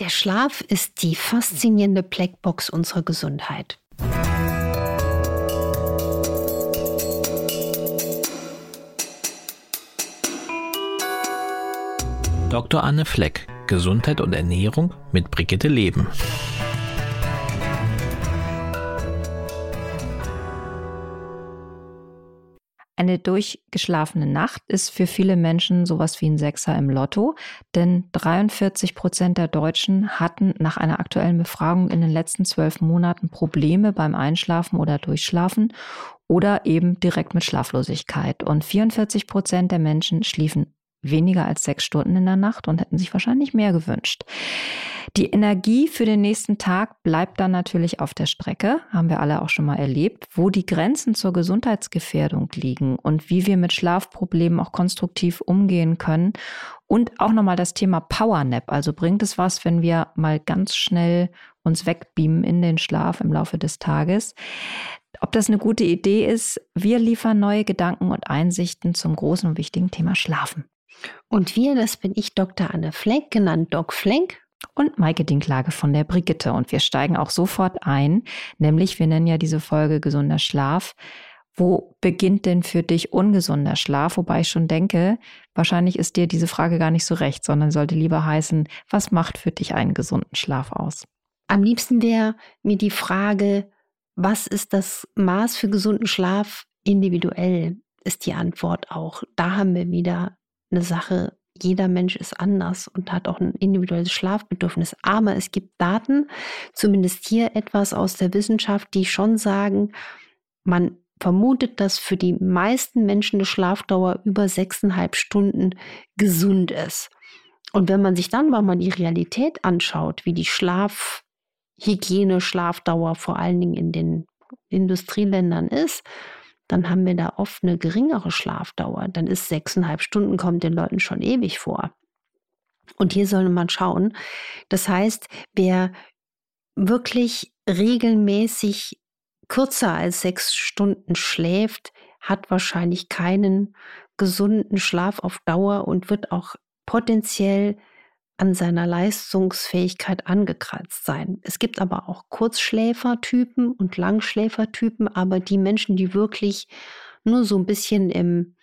Der Schlaf ist die faszinierende Blackbox unserer Gesundheit. Dr. Anne Fleck, Gesundheit und Ernährung mit Brigitte Leben. Eine durchgeschlafene Nacht ist für viele Menschen sowas wie ein Sechser im Lotto, denn 43 Prozent der Deutschen hatten nach einer aktuellen Befragung in den letzten zwölf Monaten Probleme beim Einschlafen oder Durchschlafen oder eben direkt mit Schlaflosigkeit. Und 44 Prozent der Menschen schliefen weniger als sechs Stunden in der Nacht und hätten sich wahrscheinlich mehr gewünscht. Die Energie für den nächsten Tag bleibt dann natürlich auf der Strecke, haben wir alle auch schon mal erlebt, wo die Grenzen zur Gesundheitsgefährdung liegen und wie wir mit Schlafproblemen auch konstruktiv umgehen können. Und auch nochmal das Thema Powernap. Also bringt es was, wenn wir mal ganz schnell uns wegbeamen in den Schlaf im Laufe des Tages. Ob das eine gute Idee ist, wir liefern neue Gedanken und Einsichten zum großen und wichtigen Thema Schlafen. Und wir, das bin ich, Dr. Anne Flenk, genannt Doc Flenk und Maike Dinklage von der Brigitte. Und wir steigen auch sofort ein, nämlich wir nennen ja diese Folge gesunder Schlaf. Wo beginnt denn für dich ungesunder Schlaf? Wobei ich schon denke, wahrscheinlich ist dir diese Frage gar nicht so recht, sondern sollte lieber heißen, was macht für dich einen gesunden Schlaf aus? Am liebsten wäre mir die Frage, was ist das Maß für gesunden Schlaf individuell, ist die Antwort auch. Da haben wir wieder eine Sache jeder Mensch ist anders und hat auch ein individuelles Schlafbedürfnis. Aber es gibt Daten, zumindest hier etwas aus der Wissenschaft, die schon sagen, man vermutet, dass für die meisten Menschen eine Schlafdauer über sechseinhalb Stunden gesund ist. Und wenn man sich dann mal die Realität anschaut, wie die Schlafhygiene, Schlafdauer vor allen Dingen in den Industrieländern ist, dann haben wir da oft eine geringere Schlafdauer. Dann ist sechseinhalb Stunden, kommt den Leuten schon ewig vor. Und hier soll man schauen. Das heißt, wer wirklich regelmäßig kürzer als sechs Stunden schläft, hat wahrscheinlich keinen gesunden Schlaf auf Dauer und wird auch potenziell an seiner Leistungsfähigkeit angekratzt sein. Es gibt aber auch Kurzschläfertypen und Langschläfertypen, aber die Menschen, die wirklich nur so ein bisschen im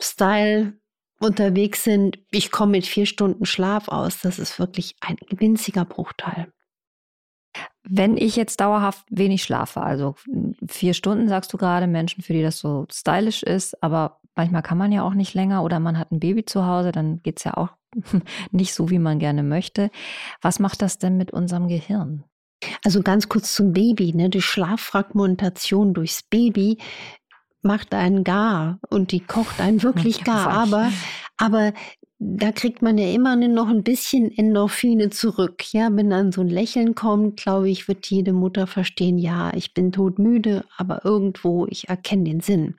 Style unterwegs sind, ich komme mit vier Stunden Schlaf aus, das ist wirklich ein winziger Bruchteil. Wenn ich jetzt dauerhaft wenig schlafe, also vier Stunden, sagst du gerade, Menschen, für die das so stylisch ist, aber manchmal kann man ja auch nicht länger oder man hat ein Baby zu Hause, dann geht es ja auch nicht so, wie man gerne möchte. Was macht das denn mit unserem Gehirn? Also ganz kurz zum Baby. Ne? Die Schlaffragmentation durchs Baby macht einen gar und die kocht einen wirklich gar. Aber, aber da kriegt man ja immer noch ein bisschen Endorphine zurück. Ja, wenn dann so ein Lächeln kommt, glaube ich, wird jede Mutter verstehen, ja, ich bin todmüde, aber irgendwo, ich erkenne den Sinn.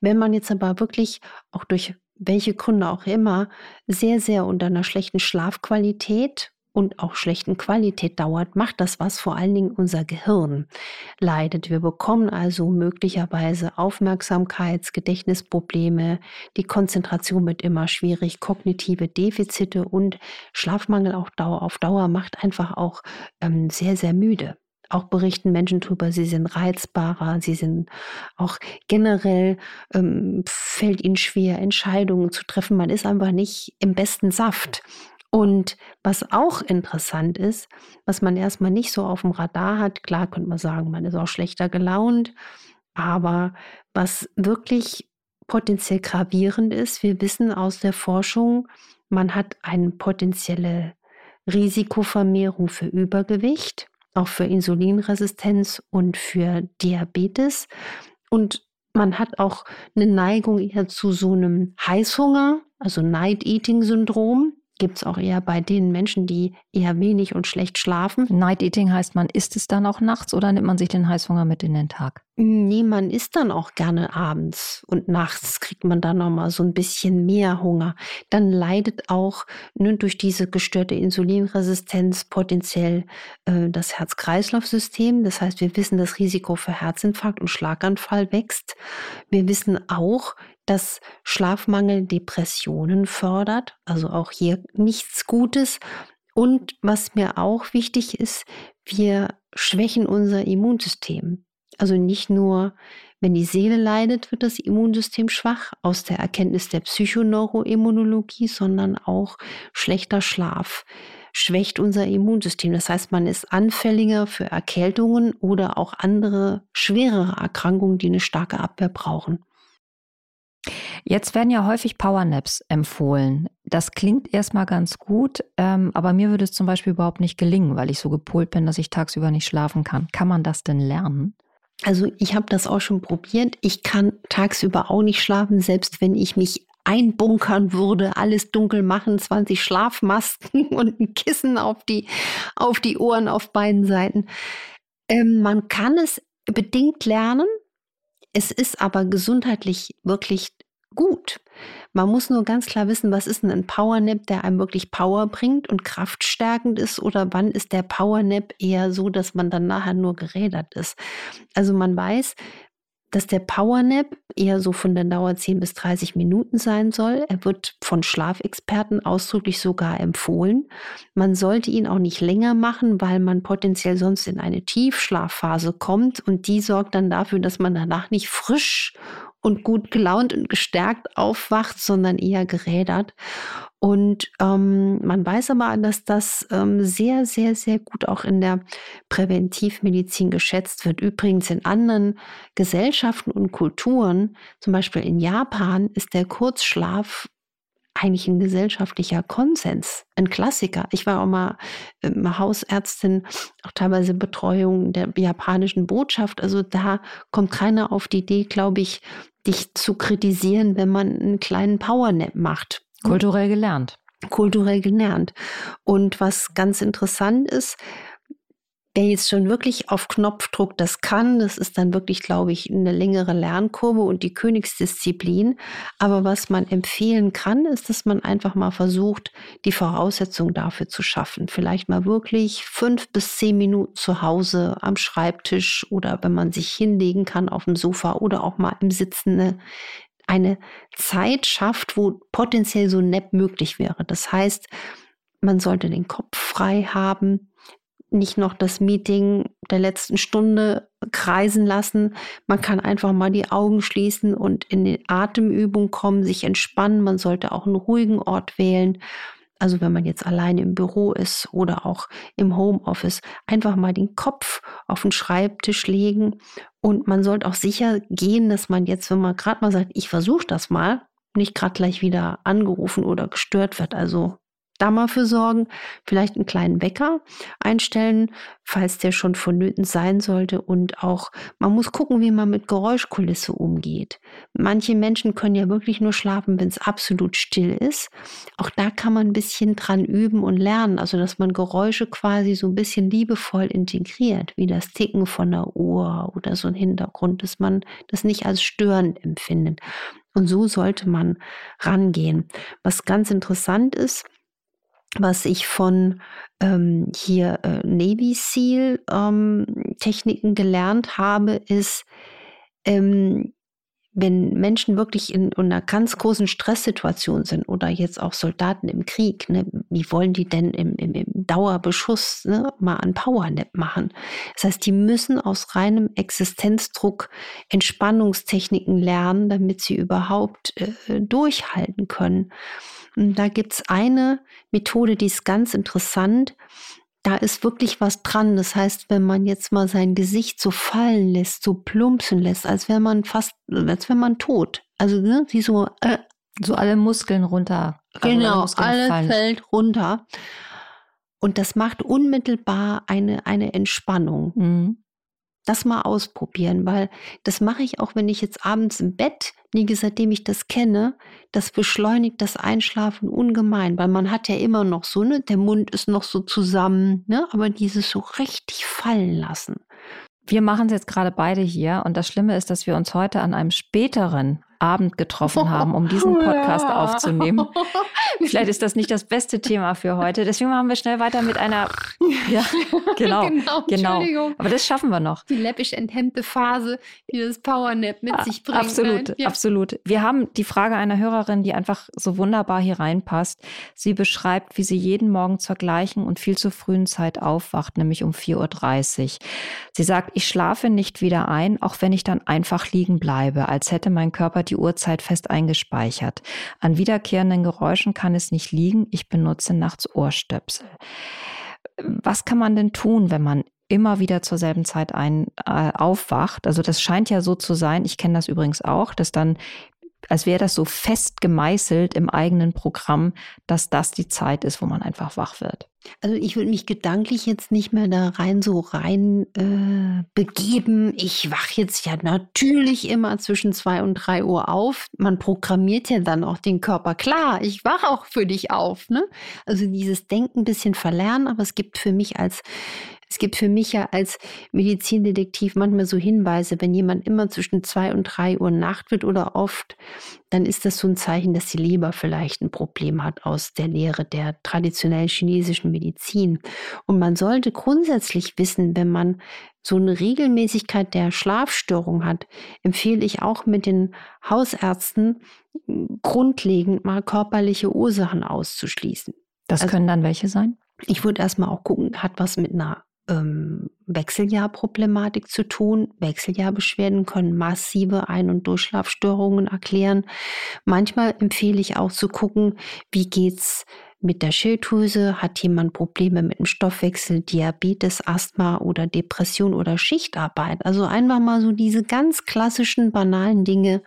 Wenn man jetzt aber wirklich auch durch welche Gründe auch immer, sehr, sehr unter einer schlechten Schlafqualität und auch schlechten Qualität dauert, macht das was, vor allen Dingen unser Gehirn leidet. Wir bekommen also möglicherweise Aufmerksamkeits-, Gedächtnisprobleme, die Konzentration wird immer schwierig, kognitive Defizite und Schlafmangel auch auf Dauer macht einfach auch ähm, sehr, sehr müde. Auch berichten Menschen darüber, sie sind reizbarer, sie sind auch generell, ähm, fällt ihnen schwer, Entscheidungen zu treffen. Man ist einfach nicht im besten Saft. Und was auch interessant ist, was man erstmal nicht so auf dem Radar hat, klar könnte man sagen, man ist auch schlechter gelaunt, aber was wirklich potenziell gravierend ist, wir wissen aus der Forschung, man hat eine potenzielle Risikovermehrung für Übergewicht auch für Insulinresistenz und für Diabetes. Und man hat auch eine Neigung eher zu so einem Heißhunger, also Night-Eating-Syndrom gibt es auch eher bei den Menschen, die eher wenig und schlecht schlafen. Night Eating heißt, man isst es dann auch nachts oder nimmt man sich den Heißhunger mit in den Tag? Nee, man isst dann auch gerne abends und nachts kriegt man dann nochmal so ein bisschen mehr Hunger. Dann leidet auch ne, durch diese gestörte Insulinresistenz potenziell äh, das Herz-Kreislauf-System. Das heißt, wir wissen, das Risiko für Herzinfarkt und Schlaganfall wächst. Wir wissen auch, dass Schlafmangel Depressionen fördert, also auch hier nichts Gutes. Und was mir auch wichtig ist, wir schwächen unser Immunsystem. Also nicht nur, wenn die Seele leidet, wird das Immunsystem schwach aus der Erkenntnis der Psychoneuroimmunologie, sondern auch schlechter Schlaf schwächt unser Immunsystem. Das heißt, man ist anfälliger für Erkältungen oder auch andere schwerere Erkrankungen, die eine starke Abwehr brauchen. Jetzt werden ja häufig Powernaps empfohlen. Das klingt erstmal ganz gut, ähm, aber mir würde es zum Beispiel überhaupt nicht gelingen, weil ich so gepolt bin, dass ich tagsüber nicht schlafen kann. Kann man das denn lernen? Also ich habe das auch schon probiert. Ich kann tagsüber auch nicht schlafen, selbst wenn ich mich einbunkern würde, alles dunkel machen, 20 Schlafmasken und ein Kissen auf die, auf die Ohren auf beiden Seiten. Ähm, man kann es bedingt lernen. Es ist aber gesundheitlich wirklich gut. Man muss nur ganz klar wissen, was ist denn ein Powernap, der einem wirklich Power bringt und kraftstärkend ist oder wann ist der Powernap eher so, dass man dann nachher nur gerädert ist. Also man weiß, dass der Powernap eher so von der Dauer 10 bis 30 Minuten sein soll. Er wird von Schlafexperten ausdrücklich sogar empfohlen. Man sollte ihn auch nicht länger machen, weil man potenziell sonst in eine Tiefschlafphase kommt und die sorgt dann dafür, dass man danach nicht frisch und gut gelaunt und gestärkt aufwacht, sondern eher gerädert. Und ähm, man weiß aber, dass das ähm, sehr, sehr, sehr gut auch in der Präventivmedizin geschätzt wird. Übrigens in anderen Gesellschaften und Kulturen, zum Beispiel in Japan, ist der Kurzschlaf eigentlich ein gesellschaftlicher Konsens, ein Klassiker. Ich war auch mal ähm, Hausärztin, auch teilweise Betreuung der japanischen Botschaft. Also da kommt keiner auf die Idee, glaube ich, dich zu kritisieren, wenn man einen kleinen Powernap macht. Kulturell gelernt. Kulturell gelernt. Und was ganz interessant ist, Wer jetzt schon wirklich auf Knopfdruck das kann, das ist dann wirklich, glaube ich, eine längere Lernkurve und die Königsdisziplin. Aber was man empfehlen kann, ist, dass man einfach mal versucht, die Voraussetzungen dafür zu schaffen. Vielleicht mal wirklich fünf bis zehn Minuten zu Hause am Schreibtisch oder wenn man sich hinlegen kann auf dem Sofa oder auch mal im Sitzen eine, eine Zeit schafft, wo potenziell so Nap möglich wäre. Das heißt, man sollte den Kopf frei haben, nicht noch das Meeting der letzten Stunde kreisen lassen. Man kann einfach mal die Augen schließen und in die Atemübung kommen, sich entspannen. Man sollte auch einen ruhigen Ort wählen. Also wenn man jetzt alleine im Büro ist oder auch im Homeoffice, einfach mal den Kopf auf den Schreibtisch legen. Und man sollte auch sicher gehen, dass man jetzt, wenn man gerade mal sagt, ich versuche das mal, nicht gerade gleich wieder angerufen oder gestört wird. Also da mal für sorgen, vielleicht einen kleinen Wecker einstellen, falls der schon vonnöten sein sollte und auch man muss gucken, wie man mit Geräuschkulisse umgeht. Manche Menschen können ja wirklich nur schlafen, wenn es absolut still ist. Auch da kann man ein bisschen dran üben und lernen, also dass man Geräusche quasi so ein bisschen liebevoll integriert, wie das Ticken von der Uhr oder so ein Hintergrund, dass man das nicht als störend empfindet. Und so sollte man rangehen. Was ganz interessant ist, was ich von ähm, hier äh, Navy SEAL ähm, Techniken gelernt habe, ist, ähm, wenn Menschen wirklich in, in, einer ganz großen Stresssituation sind oder jetzt auch Soldaten im Krieg, ne, wie wollen die denn im, im, im Dauerbeschuss ne, mal ein Powernap machen? Das heißt, die müssen aus reinem Existenzdruck Entspannungstechniken lernen, damit sie überhaupt äh, durchhalten können. Da gibt es eine Methode, die ist ganz interessant. Da ist wirklich was dran. Das heißt, wenn man jetzt mal sein Gesicht so fallen lässt, so plumpsen lässt, als wäre man fast, als wäre man tot. Also ne, wie so, äh, so alle Muskeln runter. Also genau, alles fällt runter. Und das macht unmittelbar eine, eine Entspannung. Mhm das mal ausprobieren, weil das mache ich auch, wenn ich jetzt abends im Bett liege, seitdem ich das kenne. Das beschleunigt das Einschlafen ungemein, weil man hat ja immer noch so, ne, der Mund ist noch so zusammen, ne, aber dieses so richtig fallen lassen. Wir machen es jetzt gerade beide hier und das Schlimme ist, dass wir uns heute an einem späteren Abend getroffen haben, um diesen Podcast aufzunehmen. Vielleicht ist das nicht das beste Thema für heute. Deswegen machen wir schnell weiter mit einer. Ja, genau. genau, genau. Aber das schaffen wir noch. Die läppisch enthemmte Phase, die das Powernap mit sich bringt. Absolut, ja. absolut. Wir haben die Frage einer Hörerin, die einfach so wunderbar hier reinpasst. Sie beschreibt, wie sie jeden Morgen zur gleichen und viel zu frühen Zeit aufwacht, nämlich um 4.30 Uhr. Sie sagt, ich schlafe nicht wieder ein, auch wenn ich dann einfach liegen bleibe, als hätte mein Körper die Uhrzeit fest eingespeichert. An wiederkehrenden Geräuschen kann es nicht liegen. Ich benutze nachts Ohrstöpsel. Was kann man denn tun, wenn man immer wieder zur selben Zeit ein, äh, aufwacht. Also das scheint ja so zu sein, ich kenne das übrigens auch, dass dann als wäre das so fest gemeißelt im eigenen Programm, dass das die Zeit ist, wo man einfach wach wird. Also ich würde mich gedanklich jetzt nicht mehr da rein so rein äh, begeben. Ich wache jetzt ja natürlich immer zwischen zwei und drei Uhr auf. Man programmiert ja dann auch den Körper. Klar, ich wache auch für dich auf. Ne? Also dieses Denken ein bisschen verlernen, aber es gibt für mich als es gibt für mich ja als Medizindetektiv manchmal so Hinweise, wenn jemand immer zwischen zwei und drei Uhr Nacht wird oder oft, dann ist das so ein Zeichen, dass die Leber vielleicht ein Problem hat aus der Lehre der traditionellen chinesischen Medizin. Und man sollte grundsätzlich wissen, wenn man so eine Regelmäßigkeit der Schlafstörung hat, empfehle ich auch mit den Hausärzten grundlegend mal körperliche Ursachen auszuschließen. Das also, können dann welche sein? Ich würde erstmal auch gucken, hat was mit einer ähm, Wechseljahrproblematik zu tun. Wechseljahrbeschwerden können massive Ein- und Durchschlafstörungen erklären. Manchmal empfehle ich auch zu gucken, wie geht's mit der Schilddrüse, hat jemand Probleme mit dem Stoffwechsel, Diabetes, Asthma oder Depression oder Schichtarbeit. Also einfach mal so diese ganz klassischen, banalen Dinge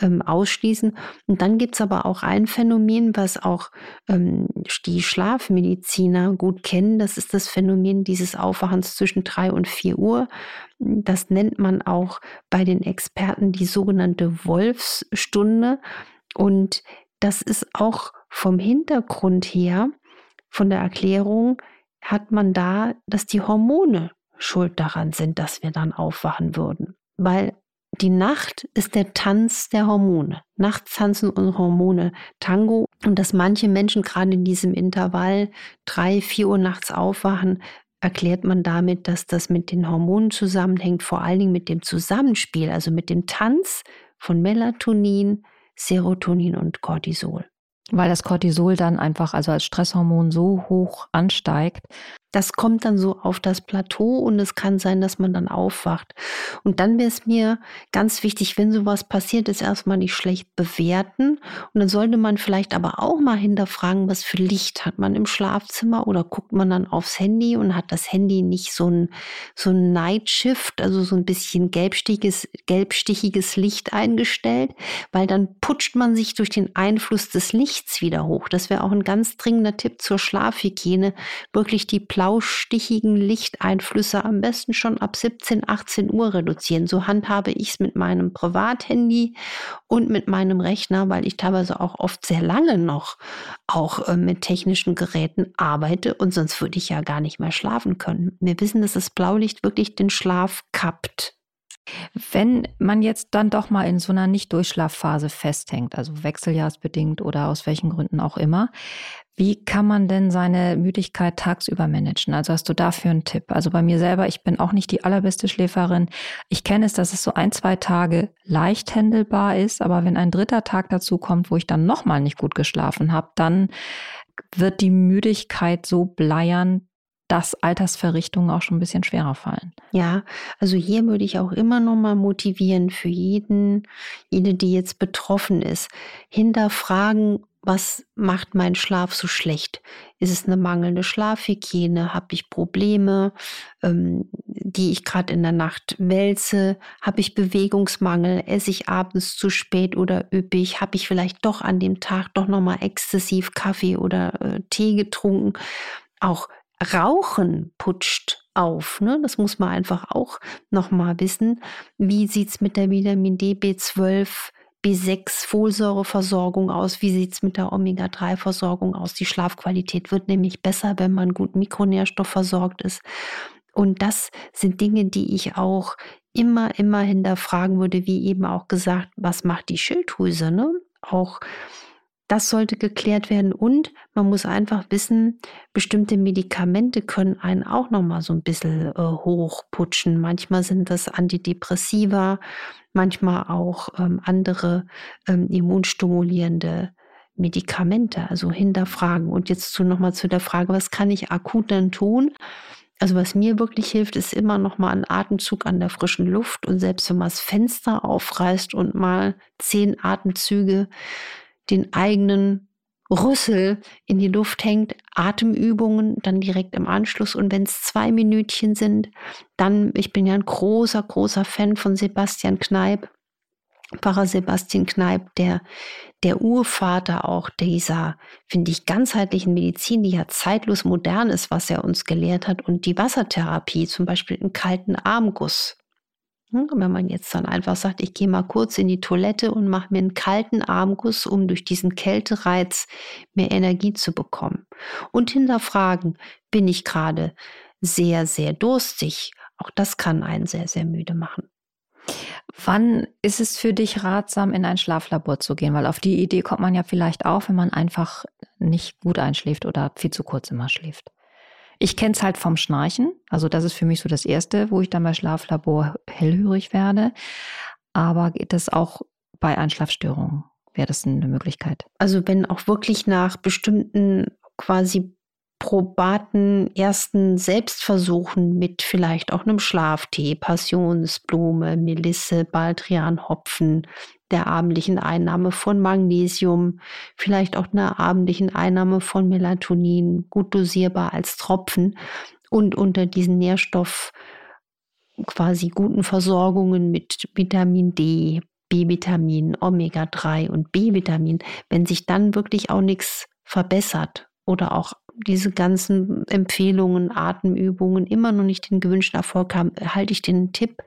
ähm, ausschließen. Und dann gibt es aber auch ein Phänomen, was auch ähm, die Schlafmediziner gut kennen. Das ist das Phänomen dieses Aufwachens zwischen drei und vier Uhr. Das nennt man auch bei den Experten die sogenannte Wolfsstunde. Und das ist auch vom Hintergrund her, von der Erklärung, hat man da, dass die Hormone schuld daran sind, dass wir dann aufwachen würden. Weil die Nacht ist der Tanz der Hormone. Nachts tanzen unsere Hormone Tango und dass manche Menschen gerade in diesem Intervall drei, vier Uhr nachts aufwachen, erklärt man damit, dass das mit den Hormonen zusammenhängt, vor allen Dingen mit dem Zusammenspiel, also mit dem Tanz von Melatonin, Serotonin und Cortisol. Weil das Cortisol dann einfach, also als Stresshormon so hoch ansteigt, das kommt dann so auf das Plateau und es kann sein, dass man dann aufwacht. Und dann wäre es mir ganz wichtig, wenn sowas passiert ist, erstmal nicht schlecht bewerten. Und dann sollte man vielleicht aber auch mal hinterfragen, was für Licht hat man im Schlafzimmer oder guckt man dann aufs Handy und hat das Handy nicht so ein, so ein Night Shift, also so ein bisschen gelbstichiges, gelbstichiges Licht eingestellt, weil dann putscht man sich durch den Einfluss des Lichts wieder hoch. Das wäre auch ein ganz dringender Tipp zur Schlafhygiene, wirklich die blaustichigen Lichteinflüsse am besten schon ab 17, 18 Uhr reduzieren. So handhabe ich es mit meinem Privathandy und mit meinem Rechner, weil ich teilweise auch oft sehr lange noch auch äh, mit technischen Geräten arbeite und sonst würde ich ja gar nicht mehr schlafen können. Wir wissen, dass das Blaulicht wirklich den Schlaf kappt. Wenn man jetzt dann doch mal in so einer Nicht-Durchschlafphase festhängt, also wechseljahrsbedingt oder aus welchen Gründen auch immer, wie kann man denn seine Müdigkeit tagsüber managen? Also hast du dafür einen Tipp? Also bei mir selber, ich bin auch nicht die allerbeste Schläferin. Ich kenne es, dass es so ein, zwei Tage leicht händelbar ist, aber wenn ein dritter Tag dazu kommt, wo ich dann nochmal nicht gut geschlafen habe, dann wird die Müdigkeit so bleiern, dass Altersverrichtungen auch schon ein bisschen schwerer fallen. Ja, also hier würde ich auch immer noch mal motivieren für jeden, jede, die jetzt betroffen ist, hinterfragen, was macht mein Schlaf so schlecht? Ist es eine mangelnde Schlafhygiene? Habe ich Probleme, ähm, die ich gerade in der Nacht wälze? Habe ich Bewegungsmangel? Esse ich abends zu spät oder üppig? Habe ich vielleicht doch an dem Tag doch noch mal exzessiv Kaffee oder äh, Tee getrunken? Auch Rauchen putscht auf. Ne? Das muss man einfach auch noch mal wissen. Wie sieht's mit der Vitamin D, B12 B6-Folsäureversorgung aus? Wie sieht es mit der Omega-3-Versorgung aus? Die Schlafqualität wird nämlich besser, wenn man gut mikronährstoffversorgt ist. Und das sind Dinge, die ich auch immer, immer hinterfragen würde, wie eben auch gesagt, was macht die Schilddrüse? Ne? Auch das sollte geklärt werden und man muss einfach wissen, bestimmte Medikamente können einen auch noch mal so ein bisschen äh, hochputschen. Manchmal sind das Antidepressiva, manchmal auch ähm, andere ähm, immunstimulierende Medikamente, also hinterfragen. Und jetzt zu, noch mal zu der Frage, was kann ich akut dann tun? Also was mir wirklich hilft, ist immer noch mal ein Atemzug an der frischen Luft und selbst wenn man das Fenster aufreißt und mal zehn Atemzüge den eigenen Rüssel in die Luft hängt, Atemübungen dann direkt im Anschluss. Und wenn es zwei Minütchen sind, dann, ich bin ja ein großer, großer Fan von Sebastian Kneip, Pfarrer Sebastian Kneip, der, der Urvater auch dieser, finde ich, ganzheitlichen Medizin, die ja zeitlos modern ist, was er uns gelehrt hat. Und die Wassertherapie, zum Beispiel einen kalten Armguss, wenn man jetzt dann einfach sagt, ich gehe mal kurz in die Toilette und mache mir einen kalten Armguss, um durch diesen Kältereiz mehr Energie zu bekommen. Und hinterfragen, bin ich gerade sehr, sehr durstig? Auch das kann einen sehr, sehr müde machen. Wann ist es für dich ratsam, in ein Schlaflabor zu gehen? Weil auf die Idee kommt man ja vielleicht auch, wenn man einfach nicht gut einschläft oder viel zu kurz immer schläft. Ich kenne es halt vom Schnarchen. Also das ist für mich so das Erste, wo ich dann bei Schlaflabor hellhörig werde. Aber geht das auch bei Einschlafstörungen? Wäre das eine Möglichkeit? Also wenn auch wirklich nach bestimmten quasi probaten ersten Selbstversuchen mit vielleicht auch einem Schlaftee, Passionsblume, Melisse, Baldrian, Hopfen, der abendlichen Einnahme von Magnesium, vielleicht auch einer abendlichen Einnahme von Melatonin, gut dosierbar als Tropfen und unter diesen Nährstoff quasi guten Versorgungen mit Vitamin D, B-Vitamin, Omega-3 und B-Vitamin, wenn sich dann wirklich auch nichts verbessert oder auch diese ganzen Empfehlungen, Atemübungen immer noch nicht den gewünschten Erfolg haben, halte ich den Tipp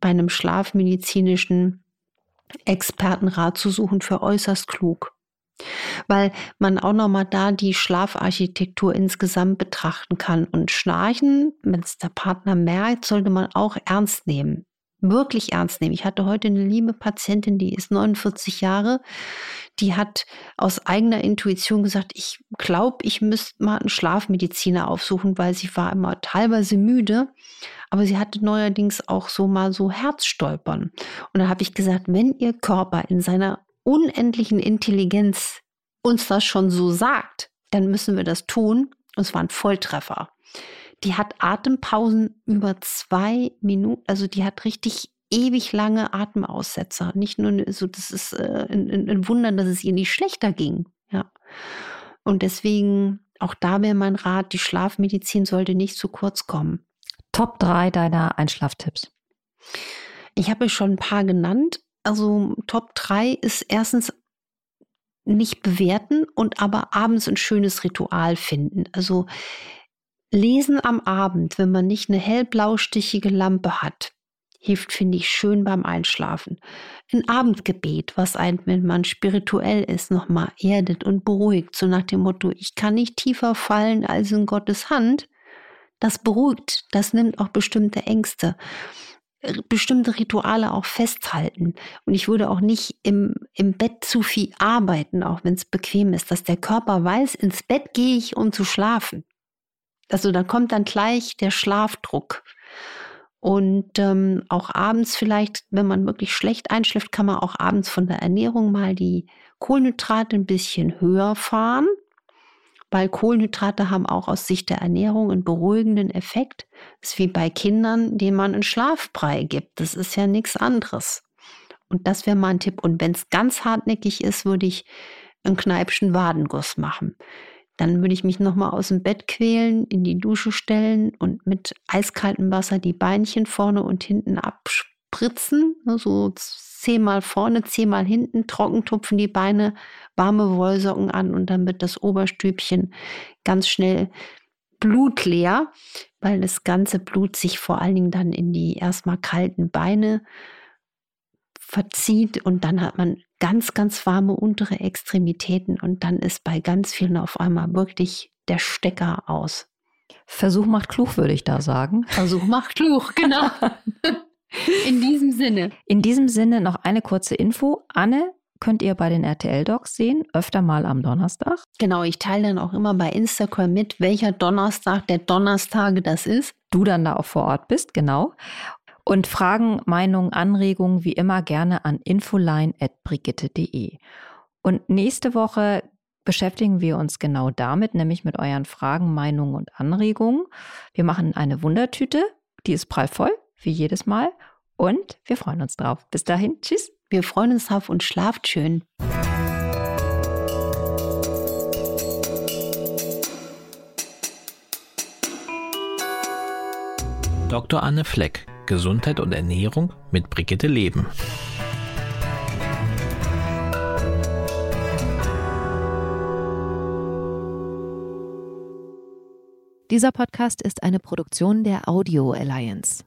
bei einem schlafmedizinischen Expertenrat zu suchen für äußerst klug. Weil man auch nochmal da die Schlafarchitektur insgesamt betrachten kann. Und Schnarchen, wenn es der Partner merkt, sollte man auch ernst nehmen. Wirklich ernst nehmen. Ich hatte heute eine liebe Patientin, die ist 49 Jahre. Die hat aus eigener Intuition gesagt, ich glaube, ich müsste mal einen Schlafmediziner aufsuchen, weil sie war immer teilweise müde. Aber sie hatte neuerdings auch so mal so Herzstolpern. Und da habe ich gesagt, wenn ihr Körper in seiner unendlichen Intelligenz uns das schon so sagt, dann müssen wir das tun. Und es war ein Volltreffer. Die hat Atempausen über zwei Minuten, also die hat richtig ewig lange Atemaussetzer. Nicht nur so, das ist äh, ein, ein Wunder, dass es ihr nicht schlechter ging. Ja. Und deswegen, auch da wäre mein Rat, die Schlafmedizin sollte nicht zu kurz kommen. Top 3 deiner Einschlaftipps? Ich habe schon ein paar genannt. Also Top 3 ist erstens nicht bewerten und aber abends ein schönes Ritual finden. Also lesen am Abend, wenn man nicht eine hellblaustichige Lampe hat, hilft, finde ich, schön beim Einschlafen. Ein Abendgebet, was einen, wenn man spirituell ist, nochmal erdet und beruhigt, so nach dem Motto, ich kann nicht tiefer fallen als in Gottes Hand das beruhigt, das nimmt auch bestimmte Ängste, äh, bestimmte Rituale auch festhalten. Und ich würde auch nicht im, im Bett zu viel arbeiten, auch wenn es bequem ist, dass der Körper weiß, ins Bett gehe ich, um zu schlafen. Also da kommt dann gleich der Schlafdruck. Und ähm, auch abends vielleicht, wenn man wirklich schlecht einschläft, kann man auch abends von der Ernährung mal die Kohlenhydrate ein bisschen höher fahren weil Kohlenhydrate haben auch aus Sicht der Ernährung einen beruhigenden Effekt. Das ist wie bei Kindern, denen man einen Schlafbrei gibt. Das ist ja nichts anderes. Und das wäre mal ein Tipp. Und wenn es ganz hartnäckig ist, würde ich einen Kneipschen Wadenguss machen. Dann würde ich mich nochmal aus dem Bett quälen, in die Dusche stellen und mit eiskaltem Wasser die Beinchen vorne und hinten abspritzen. So zehnmal vorne, zehnmal hinten, trocken tupfen die Beine, warme Wollsocken an und dann wird das Oberstübchen ganz schnell blutleer, weil das ganze Blut sich vor allen Dingen dann in die erstmal kalten Beine verzieht und dann hat man ganz, ganz warme untere Extremitäten und dann ist bei ganz vielen auf einmal wirklich der Stecker aus. Versuch macht klug, würde ich da sagen. Versuch macht klug, genau. In diesem Sinne. In diesem Sinne noch eine kurze Info. Anne könnt ihr bei den RTL-Docs sehen, öfter mal am Donnerstag. Genau, ich teile dann auch immer bei Instagram mit, welcher Donnerstag der Donnerstage das ist. Du dann da auch vor Ort bist, genau. Und Fragen, Meinungen, Anregungen wie immer gerne an infoline.brigitte.de. Und nächste Woche beschäftigen wir uns genau damit, nämlich mit euren Fragen, Meinungen und Anregungen. Wir machen eine Wundertüte, die ist prallvoll, wie jedes Mal. Und wir freuen uns drauf. Bis dahin, tschüss. Wir freuen uns drauf und schlaft schön. Dr. Anne Fleck, Gesundheit und Ernährung mit Brigitte Leben. Dieser Podcast ist eine Produktion der Audio Alliance.